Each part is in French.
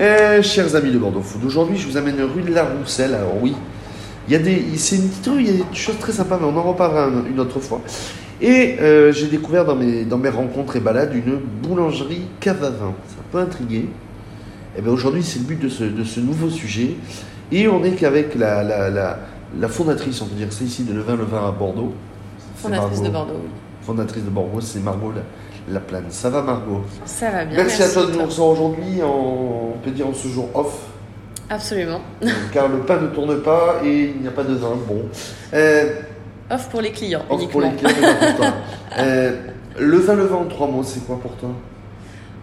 Euh, chers amis de Bordeaux Food, aujourd'hui je vous amène rue de la Rousselle. Alors oui, il y a des, c'est une petite rue, il y a des choses très sympas, mais on en reparlera une autre fois. Et euh, j'ai découvert dans mes, dans mes rencontres et balades une boulangerie cave à vin. Ça peut intriguer. Et bien aujourd'hui c'est le but de ce, de ce nouveau sujet. Et on est qu'avec la, la, la, la fondatrice, on peut dire c'est ici, de Le Vin Le Vin à Bordeaux. Fondatrice de. Bordeaux, oui. Fondatrice de Bordeaux, c'est Margot la, Laplane. Ça va Margot Ça va bien. Merci, à toi de nous recevoir aujourd'hui, on peut dire en ce jour off, Absolument. car le pain ne tourne pas et il n'y a pas de vin. Bon. Euh, Off pour les clients off pour les clients. Euh, le vin, le vin en trois mots, c'est quoi pour toi?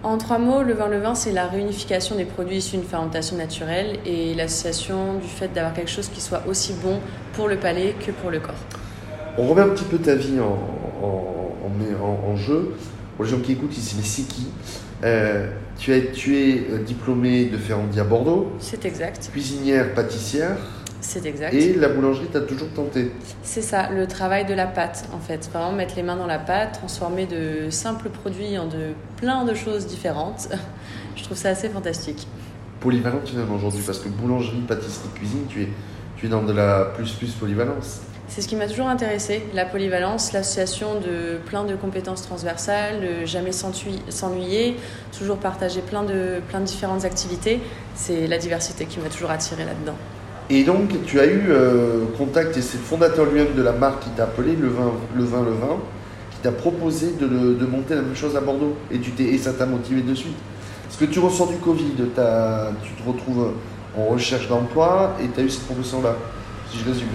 En trois mots, le vin le vin, c'est la réunification des produits issus d'une fermentation naturelle et l'association du fait d'avoir quelque chose qui soit aussi bon pour le palais que pour le corps. On remet un petit peu ta vie en, en, en, met- en- en jeu. Pour les gens qui écoutent ici, mais c'est qui Euh, tu, es, tu es euh, diplômée de Ferrandi à Bordeaux, C'est exact. cuisinière, pâtissière, C'est exact. et la boulangerie, t'as toujours tenté. C'est ça, le travail de la pâte en fait. Vraiment mettre les mains dans la pâte, transformer de simples produits en de plein de choses différentes. Je trouve ça assez fantastique. Polyvalente finalement aujourd'hui, parce que boulangerie, pâtisserie, cuisine, tu es, tu es dans de la plus plus polyvalence. C'est ce qui m'a toujours intéressé, la polyvalence, l'association de plein de compétences transversales, de jamais s'entui- s'ennuyer, toujours partager plein de, plein de différentes activités. C'est la diversité qui m'a toujours attirée là-dedans. Et donc, tu as eu euh, contact, et c'est le fondateur lui-même de la marque qui t'a appelé, Le Vin, Le Vin, Le Vin, qui t'a proposé de, de monter la même chose à Bordeaux. Et, tu et ça t'a motivé de suite. Parce que tu ressors du Covid, t'as- tu te retrouves en recherche d'emploi, et tu as eu cette proposition-là, si je résume.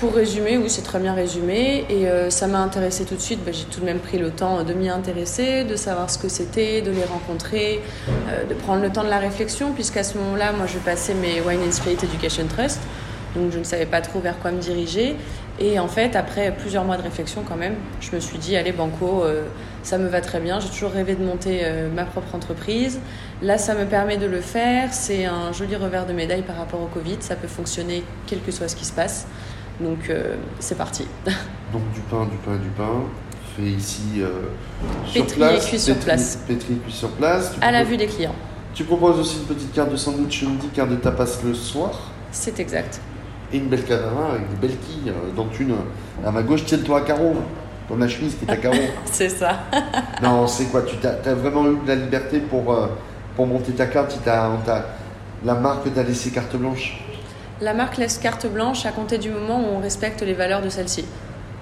Pour résumer, oui, c'est très bien résumé. Et euh, ça m'a intéressé tout de suite. Bah, j'ai tout de même pris le temps de m'y intéresser, de savoir ce que c'était, de les rencontrer, euh, de prendre le temps de la réflexion, puisqu'à ce moment-là, moi, je passais mes Wine and Spirit Education Trust. Donc, je ne savais pas trop vers quoi me diriger. Et en fait, après plusieurs mois de réflexion, quand même, je me suis dit, allez, Banco, euh, ça me va très bien. J'ai toujours rêvé de monter ma propre entreprise. Là, ça me permet de le faire. C'est un joli revers de médaille par rapport au Covid. Ça peut fonctionner quel que soit ce qui se passe. Donc euh, c'est parti. Donc, du pain, du pain, du pain, fait ici euh, sur Pétri et cuit sur pétri- place. Pétri et cuit sur place. Tu À la vue des clients. Tu proposes aussi une petite carte de sandwich le midi, carte de tapas le soir. C'est exact. Et une belle cavara avec des belles quilles, euh, dont une à ma gauche, tienne-toi à carreau, comme la chemise qui est à carreau. C'est ça. non, c'est quoi Tu as, vraiment eu de la liberté pour, euh, pour monter ta carte t'a- La marque t'a laissé carte blanche La marque laisse carte blanche à compter du moment où on respecte les valeurs de celle-ci.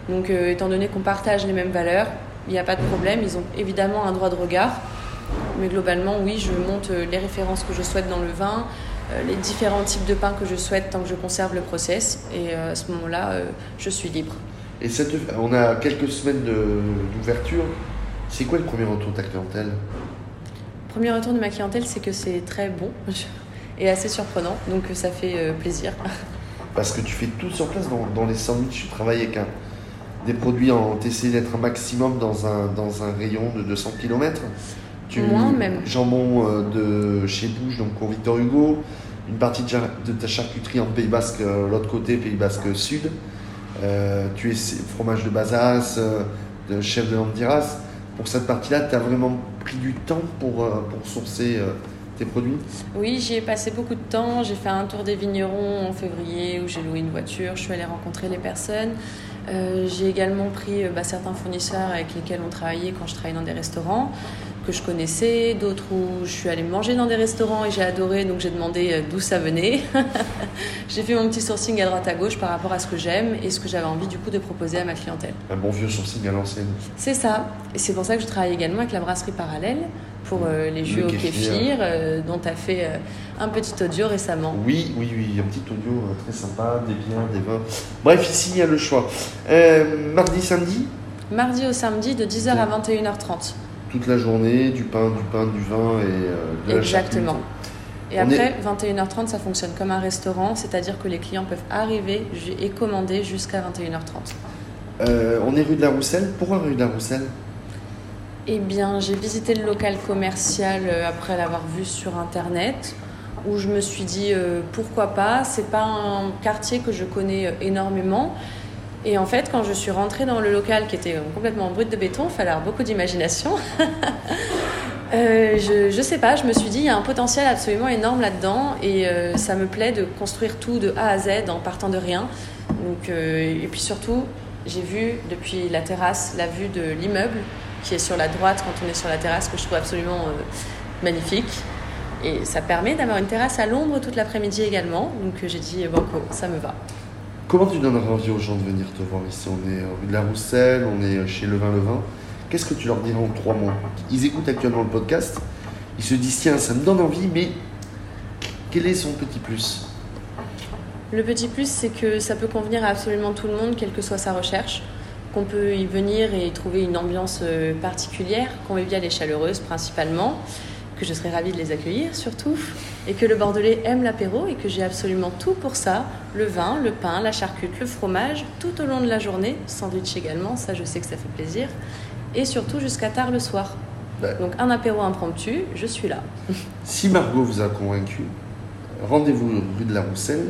Donc euh, étant donné qu'on partage les mêmes valeurs, il n'y a pas de problème. Ils ont évidemment un droit de regard. Mais globalement, oui, je monte euh, les références que je souhaite dans le vin, euh, les différents types de pain que je souhaite tant que je conserve le process. Et euh, à ce moment-là, je suis libre. Et cette, on a quelques semaines d'ouverture. C'est quoi le premier retour de ta clientèle? Premier retour de ma clientèle, c'est que c'est très bon et assez surprenant. Donc euh, ça fait euh, plaisir. Parce que tu fais tout sur place dans, dans les sandwichs, tu travailles avec un, des produits en. Tu d'être un maximum dans un, dans un rayon de 200 km. Tu, Moins même. Jambon euh, de chez Bouche, donc pour Victor Hugo. Une partie de, ta charcuterie en Pays Basque, l'autre côté, Pays Basque Sud. Euh, tu es fromage de Bazas, de chef de Landiras. Pour cette partie-là, tu as vraiment pris du temps pour, pour sourcer tes produits? Oui, j'y ai passé beaucoup de temps. J'ai fait un tour des vignerons en février où j'ai loué une voiture. Je suis allée rencontrer les personnes. Euh, j'ai également pris euh, bah, certains fournisseurs avec lesquels on travaillait quand je travaillais dans des restaurants que je connaissais, d'autres où je suis allée manger dans des restaurants et j'ai adoré, donc j'ai demandé euh, d'où ça venait. j'ai fait mon petit sourcing à droite à gauche par rapport à ce que j'aime et ce que j'avais envie du coup de proposer à ma clientèle. Un bon vieux sourcing à l'ancienne. C'est ça. Et c'est pour ça que je travaille également avec la brasserie parallèle pour euh, les jus Le au kéfir. kéfir, euh, dont tu as fait euh, un petit audio récemment. Oui, oui, oui, un petit audio très sympa, des biens, des vins. Bref, ici, il y a le choix. Mardi, samedi, Mardi au samedi de 10h à 21h30. toute la journée, du pain, du pain, du vin et euh, de la Exactement. Et On après, 21h30, ça fonctionne comme un restaurant, c'est-à-dire que les clients peuvent arriver et commander jusqu'à 21h30. Euh, on est rue de la Rousselle? Pourquoi rue de la Rousselle? Eh bien, j'ai visité le local commercial euh, après l'avoir vu sur Internet, où je me suis dit euh, pourquoi pas? C'est pas un quartier que je connais euh, énormément. Et en fait, quand je suis rentrée dans le local qui était complètement brut de béton, il fallait avoir beaucoup d'imagination. je, je sais pas, je me suis dit, il y a un potentiel absolument énorme là-dedans et ça me plaît de construire tout de A à Z en partant de rien. Donc, et puis surtout, j'ai vu depuis la terrasse la vue de l'immeuble qui est sur la droite quand on est sur la terrasse que je trouve absolument euh, magnifique. Et ça permet d'avoir une terrasse à l'ombre toute l'après-midi également. Donc euh, j'ai dit, banco, ça me va. Comment tu donneras envie aux gens de venir te voir ici? On est rue de la Rousselle, on est chez Levin Levin. Qu'est-ce que tu leur diras en trois mots? Ils écoutent actuellement le podcast, ils se disent tiens, ça me donne envie, mais quel est son petit plus? Le petit plus, c'est que ça peut convenir à absolument tout le monde, quelle que soit sa recherche, qu'on peut y venir et y trouver une ambiance euh, particulière, conviviale et chaleureuse principalement, que je serais ravie de les accueillir surtout, et que le Bordelais aime l'apéro et que j'ai absolument tout pour ça, le vin, le pain, la charcute, le fromage, tout au long de la journée, sandwich également, ça je sais que ça fait plaisir, et surtout jusqu'à tard le soir. Ouais. Donc un apéro impromptu, je suis là. Si Margot vous a convaincu, rendez-vous rue de la Rousselle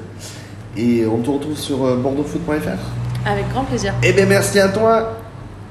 et on te retrouve sur euh, bordeauxfoot.fr. Avec grand plaisir. Eh bien merci à toi